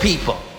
people.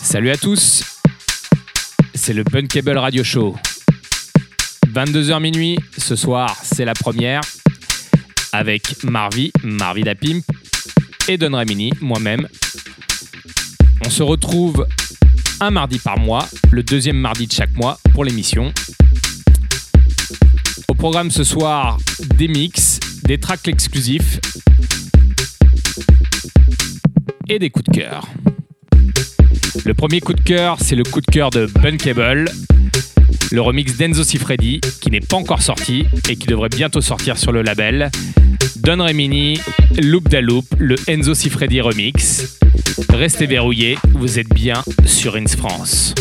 Salut à tous, c'est le Bunkable Radio Show. 22h minuit, ce soir c'est la première avec Marvi, Marvi la Pimp et Don Remini, moi-même. On se retrouve un mardi par mois, le deuxième mardi de chaque mois pour l'émission. Au programme ce soir, des mix, des tracks exclusifs et des coups de cœur. Le premier coup de cœur, c'est le coup de cœur de Bunkable, le remix d'Enzo Sifredi, qui n'est pas encore sorti et qui devrait bientôt sortir sur le label. Don Remini, Loop da Loop, le Enzo Sifredi remix. Restez verrouillés, vous êtes bien sur Ins France.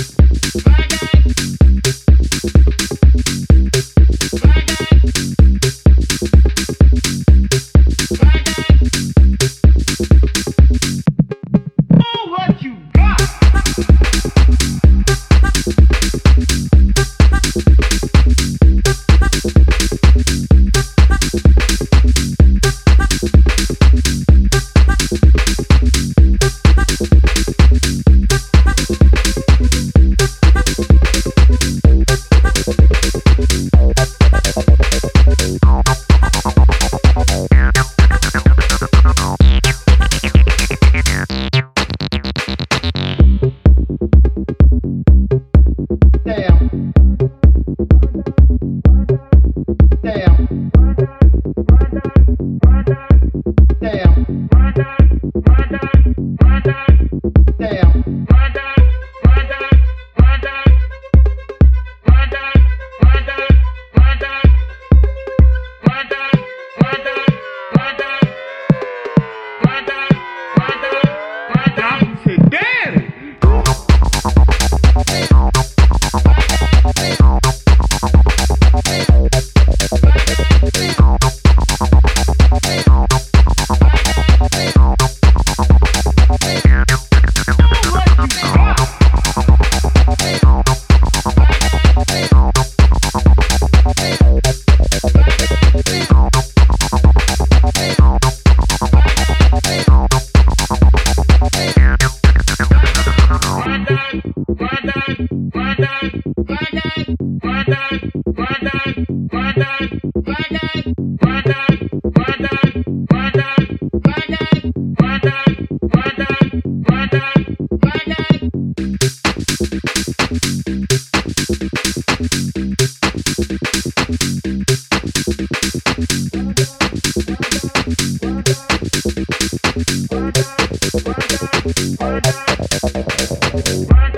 Bye.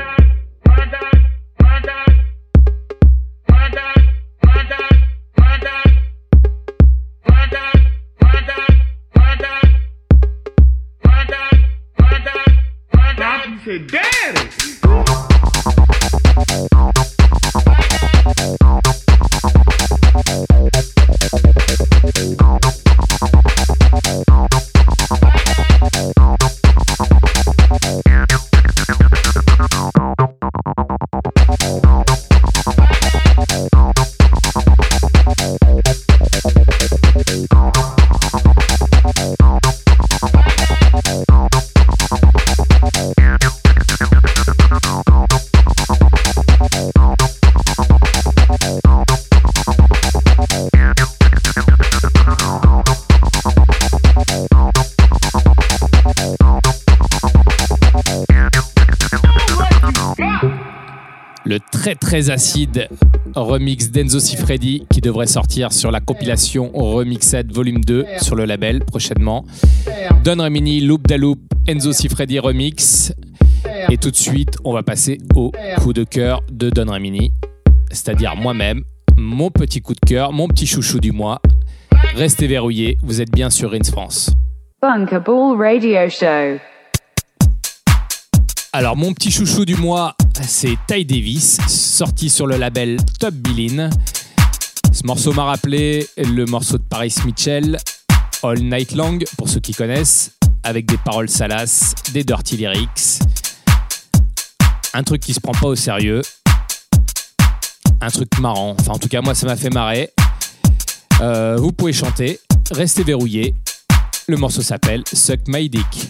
Très acide remix d'Enzo Sifredi qui devrait sortir sur la compilation Remixed Volume 2 sur le label prochainement. Don Remini, Loop da Loop, Enzo Sifredi remix. Et tout de suite, on va passer au coup de cœur de Don Remini, c'est-à-dire moi-même, mon petit coup de cœur, mon petit chouchou du mois. Restez verrouillés, vous êtes bien sur Rins France. Bunkerball Radio Show. Alors, mon petit chouchou du mois, c'est Ty Davis, sorti sur le label Top Billin. Ce morceau m'a rappelé le morceau de Paris Mitchell, All Night Long, pour ceux qui connaissent, avec des paroles salaces, des dirty lyrics. Un truc qui se prend pas au sérieux. Un truc marrant. Enfin, en tout cas, moi, ça m'a fait marrer. Euh, vous pouvez chanter, restez verrouillés. Le morceau s'appelle Suck My Dick.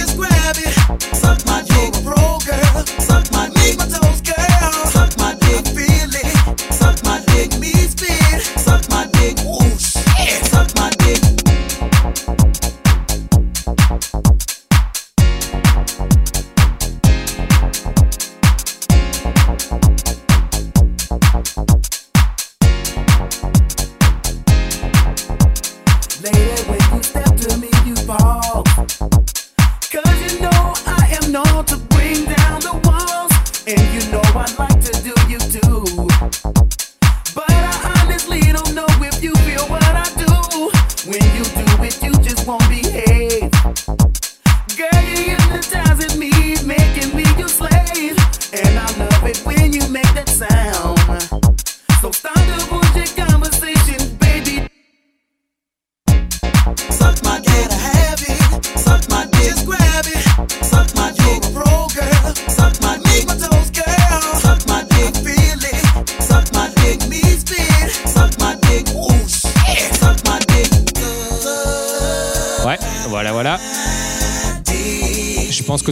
just grab it. Suck my dick, bro, girl. Suck my dick, my toe. And you know I like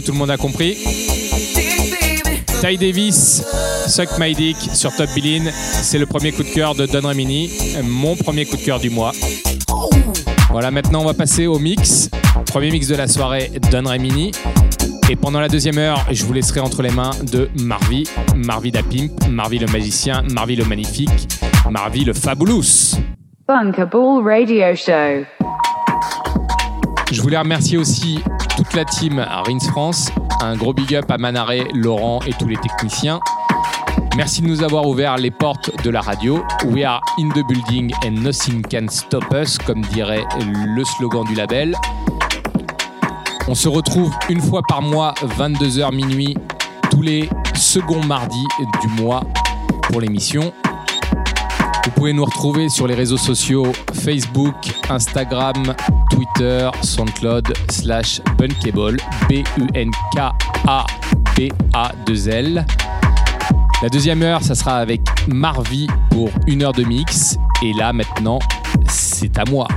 tout le monde a compris. Ty Davis, Suck My Dick sur Top Billin. C'est le premier coup de cœur de Don Remini, mon premier coup de cœur du mois. Voilà, maintenant on va passer au mix. Premier mix de la soirée, Don Remini. Et pendant la deuxième heure, je vous laisserai entre les mains de Marvi, Marvi da Pimp, Marvi le magicien, Marvi le magnifique, Marvi le fabulous. Bunkable Radio Show. Je voulais remercier aussi toute la team à Rins France. Un gros big up à Manaré, Laurent et tous les techniciens. Merci de nous avoir ouvert les portes de la radio. We are in the building and nothing can stop us, comme dirait le slogan du label. On se retrouve une fois par mois, 22h minuit, tous les seconds mardis du mois pour l'émission. Vous pouvez nous retrouver sur les réseaux sociaux Facebook, Instagram, Twitter, SoundCloud, slash Bunkable, B-U-N-K-A-B-A-2-L. La deuxième heure, ça sera avec Marvi pour une heure de mix. Et là, maintenant, c'est à moi.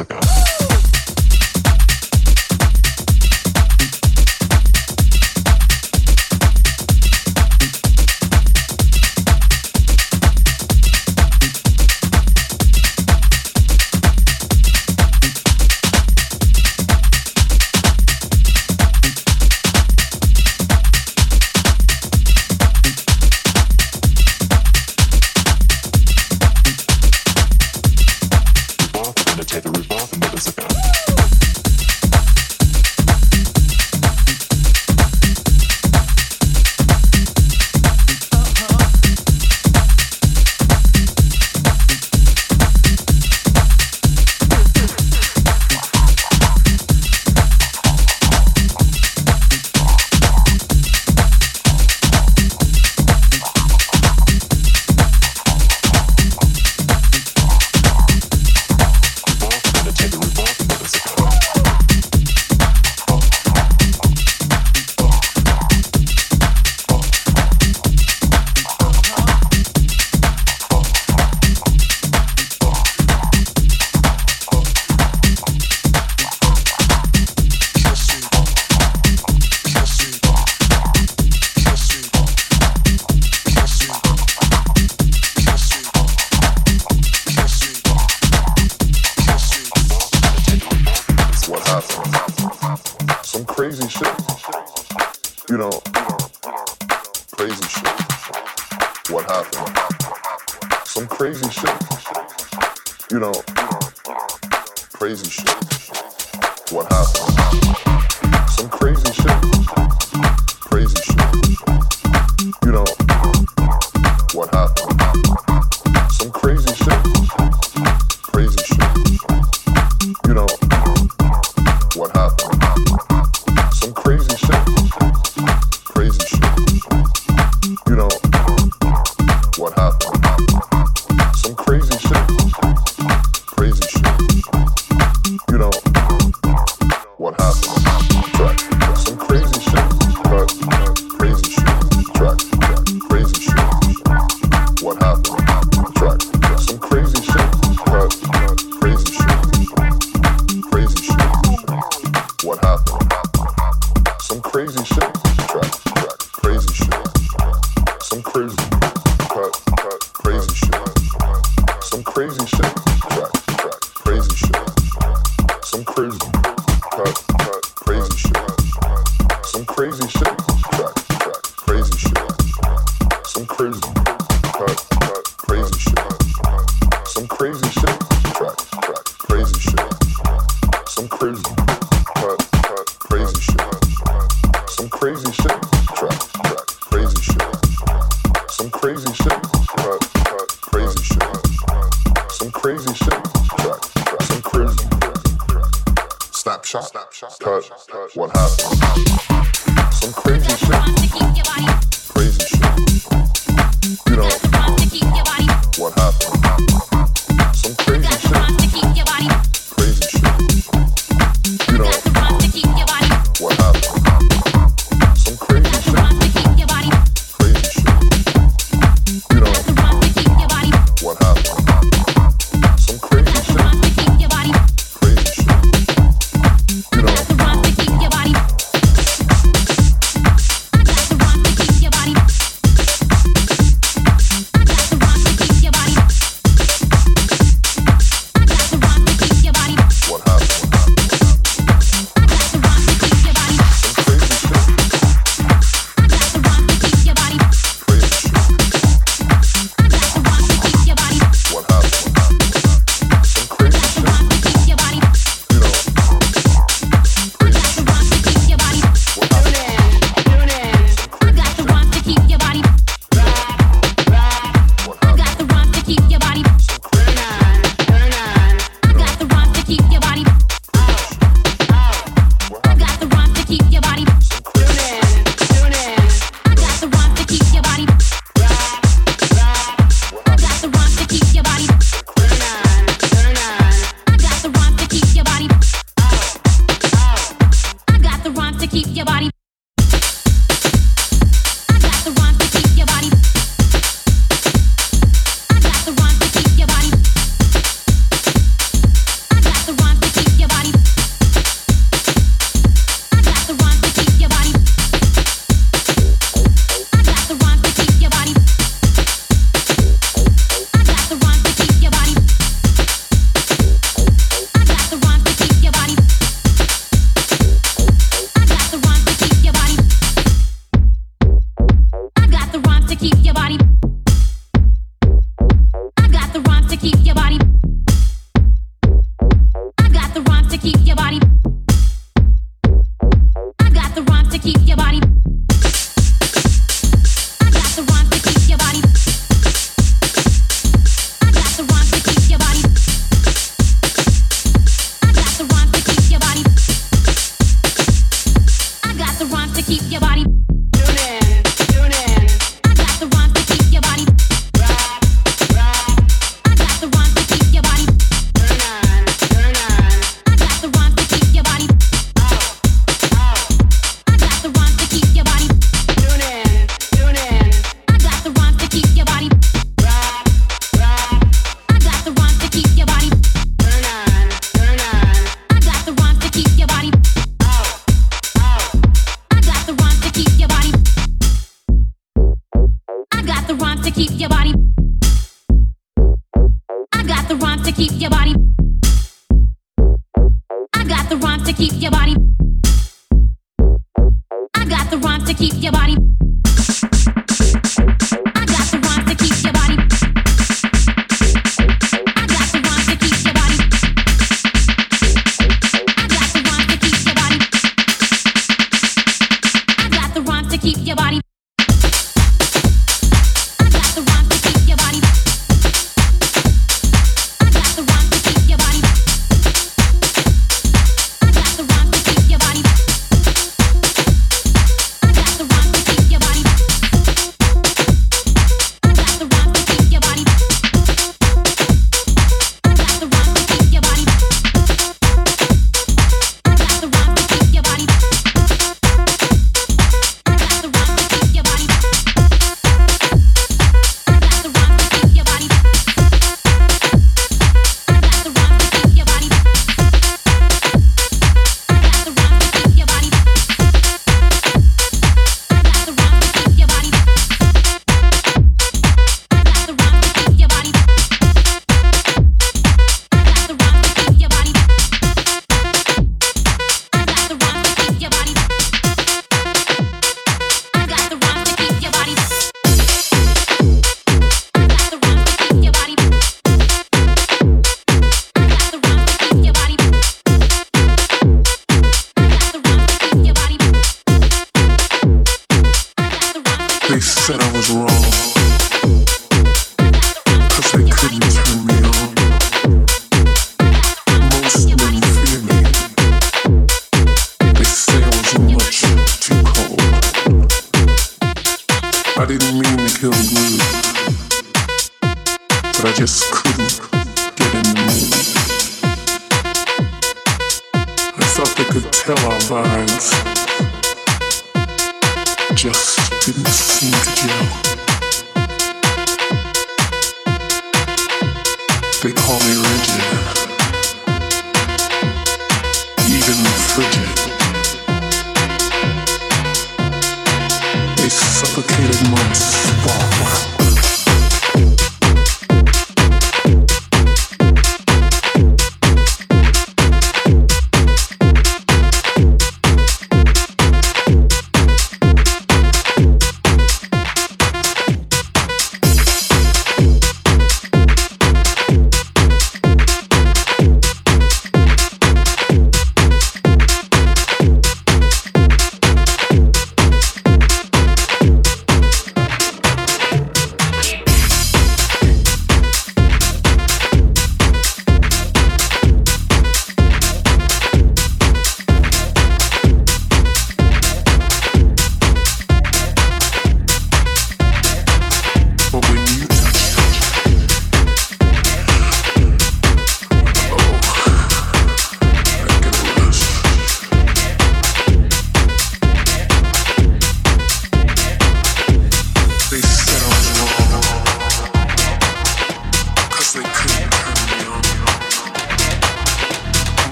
ago.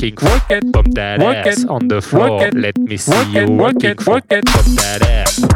working, work it, pump that ass on the floor. Let me see you work it, work it, pump that ass.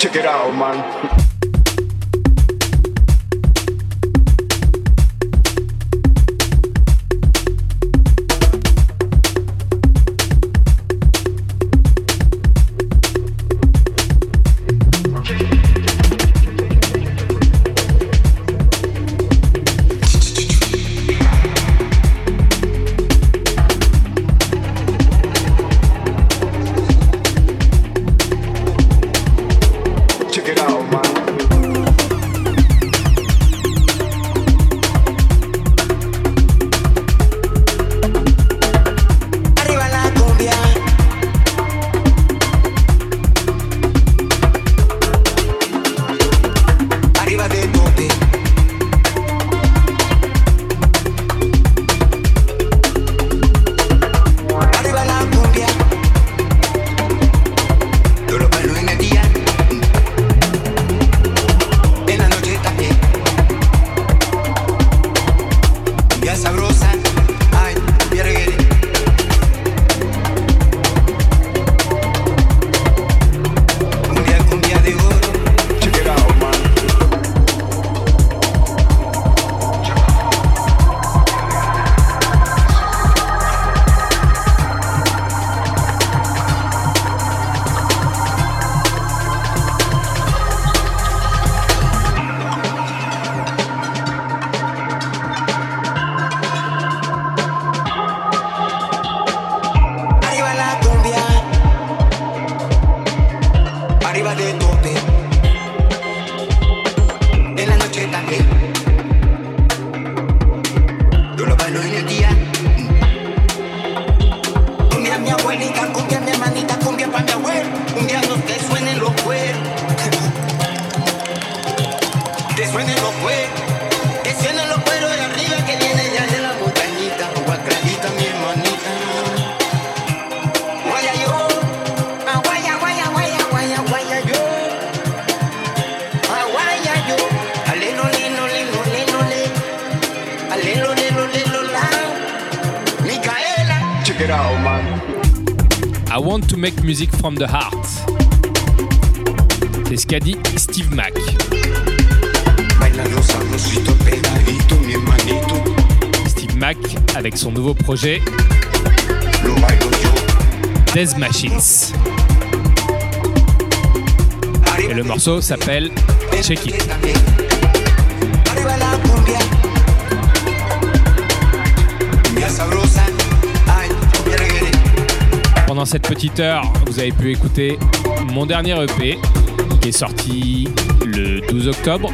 Check it out, man. projet Death Machines. Et le morceau s'appelle Check It. Pendant cette petite heure, vous avez pu écouter mon dernier EP qui est sorti le 12 octobre.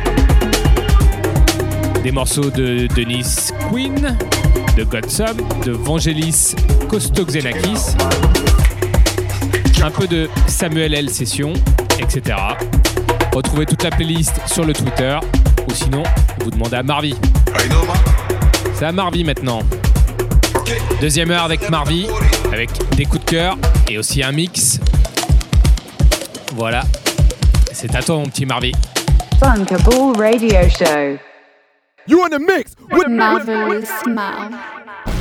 Des morceaux de Denise Quinn, de Godsub, de Vangelis Kostoxenakis, un peu de Samuel L. Session, etc. Retrouvez toute la playlist sur le Twitter ou sinon vous demandez à Marvi. C'est à Marvi maintenant. Deuxième heure avec Marvi, avec des coups de cœur et aussi un mix. Voilà. C'est à toi mon petit Marvi. Funkable Radio Show. You in the mix Marvelous Mouth.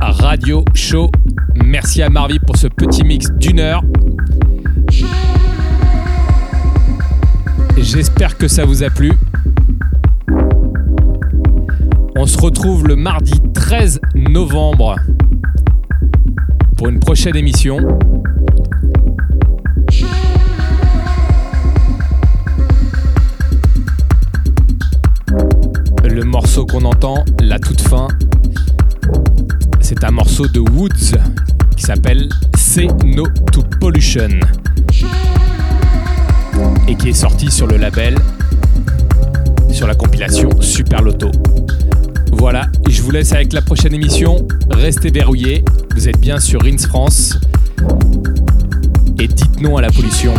Radio Show. Merci à Marvy pour ce petit mix d'une heure. J'espère que ça vous a plu. On se retrouve le mardi 13 novembre pour une prochaine émission. No to Pollution et qui est sorti sur le label, sur la compilation Super Loto. Voilà, je vous laisse avec la prochaine émission. Restez verrouillés, vous êtes bien sur Rins France et dites non à la pollution.